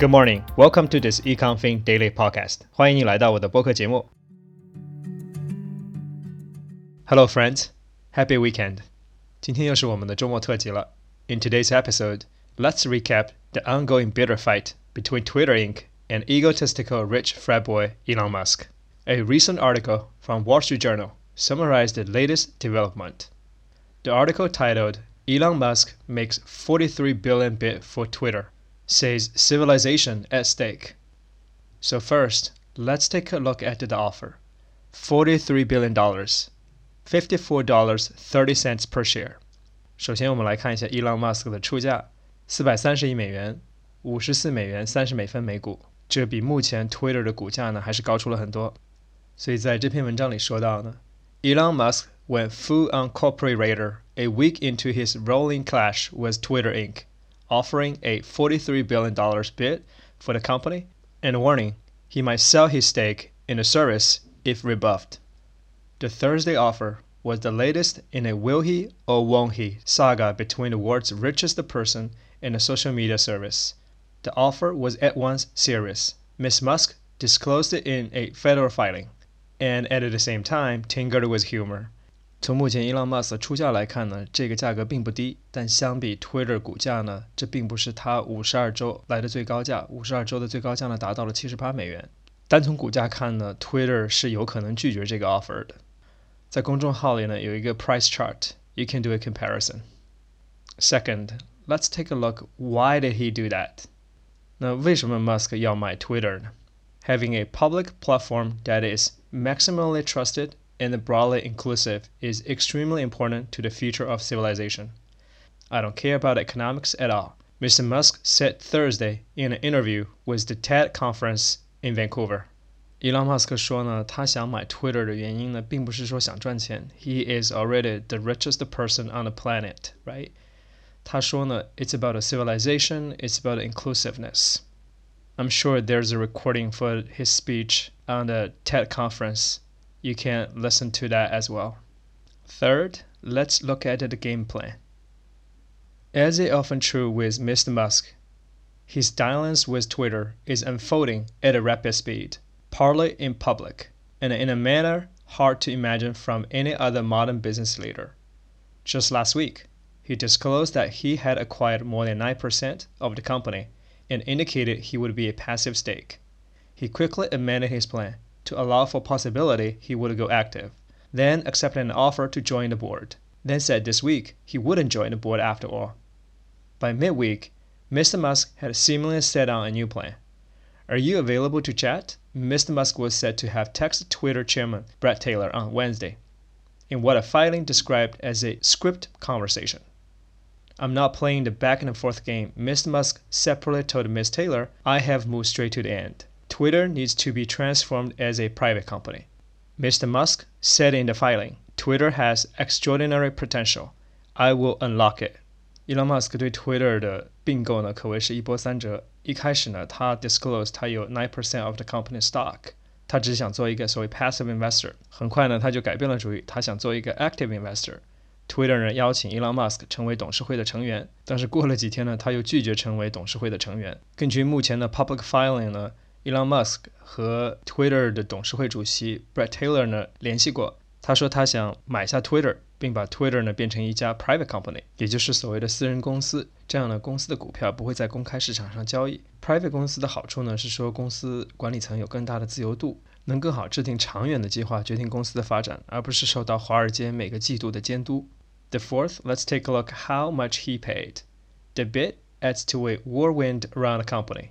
Good morning, welcome to this EconFin Daily Podcast. 欢迎你来到我的播客节目。Hello, friends. Happy weekend. 今天又是我们的周末特辑了。In today's episode, let's recap the ongoing bitter fight between Twitter Inc. and egotistical rich frat boy Elon Musk. A recent article from Wall Street Journal summarized the latest development. The article titled Elon Musk makes 43 billion bid for Twitter says civilization at stake. So first, let's take a look at the offer. $43 billion, $54.30 per share. 首先，我们来看一下 Elon Musk 的出价，四百三十亿美元，五十四美元三十美分每股，这比目前 Twitter 的股价呢还是高出了很多。所以在这篇文章里说到呢，Elon Musk went full on corporate raider a week into his rolling clash with Twitter Inc offering a $43 billion bid for the company and warning he might sell his stake in the service if rebuffed. The Thursday offer was the latest in a will he or won't he saga between the world's richest person and a social media service. The offer was at once serious. Ms. Musk disclosed it in a federal filing, and at the same time tinkered with humor. 从目前伊朗马斯出价来看呢，这个价格并不低，但相比 Twitter 股价呢，这并不是它五十二周来的最高价。五十二周的最高价呢，达到了七十八美元。单从股价看呢，Twitter 是有可能拒绝这个 offer 的。在公众号里呢，有一个 price chart，you can do a comparison. Second, let's take a look. Why did he do that? 那为什么 Musk 要买 Twitter 呢？Having a public platform that is maximally trusted and broadly inclusive is extremely important to the future of civilization. I don't care about economics at all, Mr. Musk said Thursday in an interview with the TED conference in Vancouver. 伊朗马斯克说呢，他想买 Twitter 的原因呢，并不是说想赚钱。He is already the richest person on the planet, right? 他说呢，It's about a civilization. It's about inclusiveness. I'm sure there's a recording for his speech on the TED conference you can listen to that as well. Third, let's look at the game plan. As is often true with Mr. Musk, his dalliance with Twitter is unfolding at a rapid speed, partly in public, and in a manner hard to imagine from any other modern business leader. Just last week, he disclosed that he had acquired more than 9% of the company and indicated he would be a passive stake. He quickly amended his plan to allow for possibility he would go active, then accepted an offer to join the board, then said this week he wouldn't join the board after all. By midweek, Mr. Musk had seemingly set on a new plan. Are you available to chat? Mr. Musk was said to have texted Twitter chairman Bret Taylor on Wednesday in what a filing described as a script conversation. I'm not playing the back and forth game. Mr. Musk separately told Ms. Taylor, I have moved straight to the end. Twitter needs to be transformed as a private company. Mr. Musk said in the filing, Twitter has extraordinary potential. I will unlock it. Elon Musk 对 Twitter 的并购呢，可谓是一波三折。一开始呢，他 disclose 他有 nine percent of the company stock，他只想做一个所谓 passive investor。很快呢，他就改变了主意，他想做一个 active investor。Twitter 呢邀请 Elon Musk 成为董事会的成员，但是过了几天呢，他又拒绝成为董事会的成员。根据目前的 public filing 呢。 Elon Musk 和 Twitter 的董事会主席 Bret Taylor 呢联系过，他说他想买下 Twitter，并把 Twitter 呢变成一家 private company，也就是所谓的私人公司。这样呢，公司的股票不会在公开市场上交易。private 公司的好处呢是说，公司管理层有更大的自由度，能更好制定长远的计华，决定公司的发展，而不是受到华尔街每个季度的监督。The fourth, let's take a look how much he paid. The bid adds to a whirlwind around the company.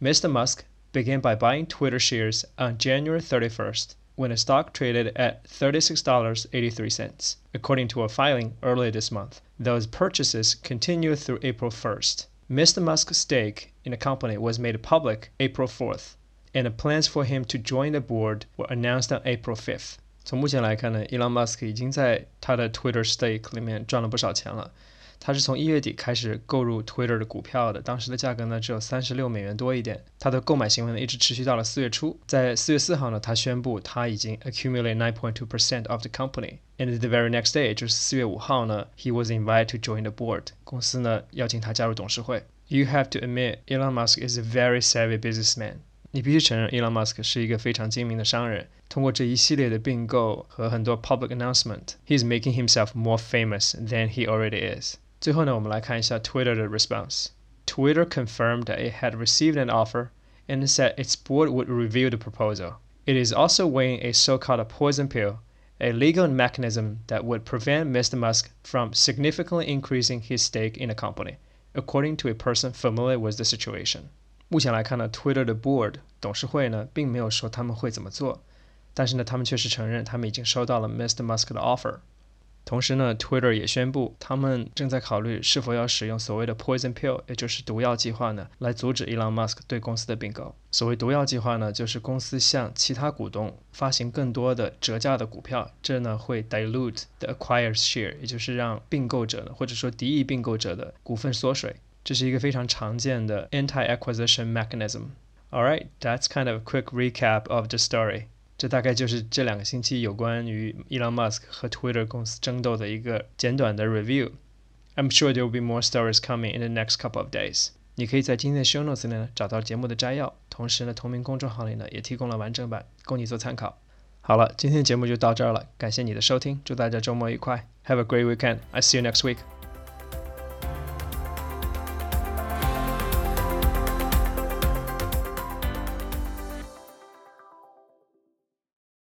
Mr. Musk began by buying Twitter shares on January 31st when the stock traded at $36.83, according to a filing earlier this month. Those purchases continued through April 1st. Mr. Musk's stake in the company was made public April 4th, and the plans for him to join the board were announced on April 5th. 从目前来看呢，Elon Musk 已经在他的 Twitter stake 里面赚了不少钱了。 他是从一月底开始购入 Twitter 的股票的，当时的价格呢只有三十六美元多一点。他的购买行为呢一直持续到了四月初，在四月四号呢，他宣布他已经 accumulate nine point two percent of the company。And the very next day，就是四月五号呢，he was invited to join the board。公司呢邀请他加入董事会。You have to admit Elon Musk is a very savvy businessman。你必须承认，Elon Musk 是一个非常精明的商人。通过这一系列的并购和很多 public announcement，he's making himself more famous than he already is。 最后呢，我们来看一下 Twitter 的 response。Twitter confirmed that it had received an offer and said its board would review the proposal. It is also weighing a so-called poison pill, a legal mechanism that would prevent Mr. Musk from significantly increasing his stake in the company, according to a person familiar with the situation. 目前来看呢，Twitter 的 board 董事会呢，并没有说他们会怎么做，但是呢，他们确实承认他们已经收到了 Mr. Musk 的 offer。 同时呢，Twitter 也宣布，他们正在考虑是否要使用所谓的 Poison Pill，也就是毒药计划呢，来阻止 Elon Musk 对公司的并购。所谓毒药计划呢，就是公司向其他股东发行更多的折价的股票，这呢会 dilute the acquired share，也就是让并购者呢，或者说敌意并购者的股份缩水。这是一个非常常见的 anti-acquisition mechanism. All right, that's kind of a quick recap of the story. 这大概就是这两个星期有关于 Elon Musk 和 Twitter 公司争斗的一个简短的 review. I'm sure there will be more stories coming in the next couple of days. 你可以在今天的 show notes 里呢找到节目的摘要，同时呢，同名公众号里呢也提供了完整版，供你做参考。好了，今天的节目就到这儿了，感谢你的收听，祝大家周末愉快，Have a great weekend. I see you next week.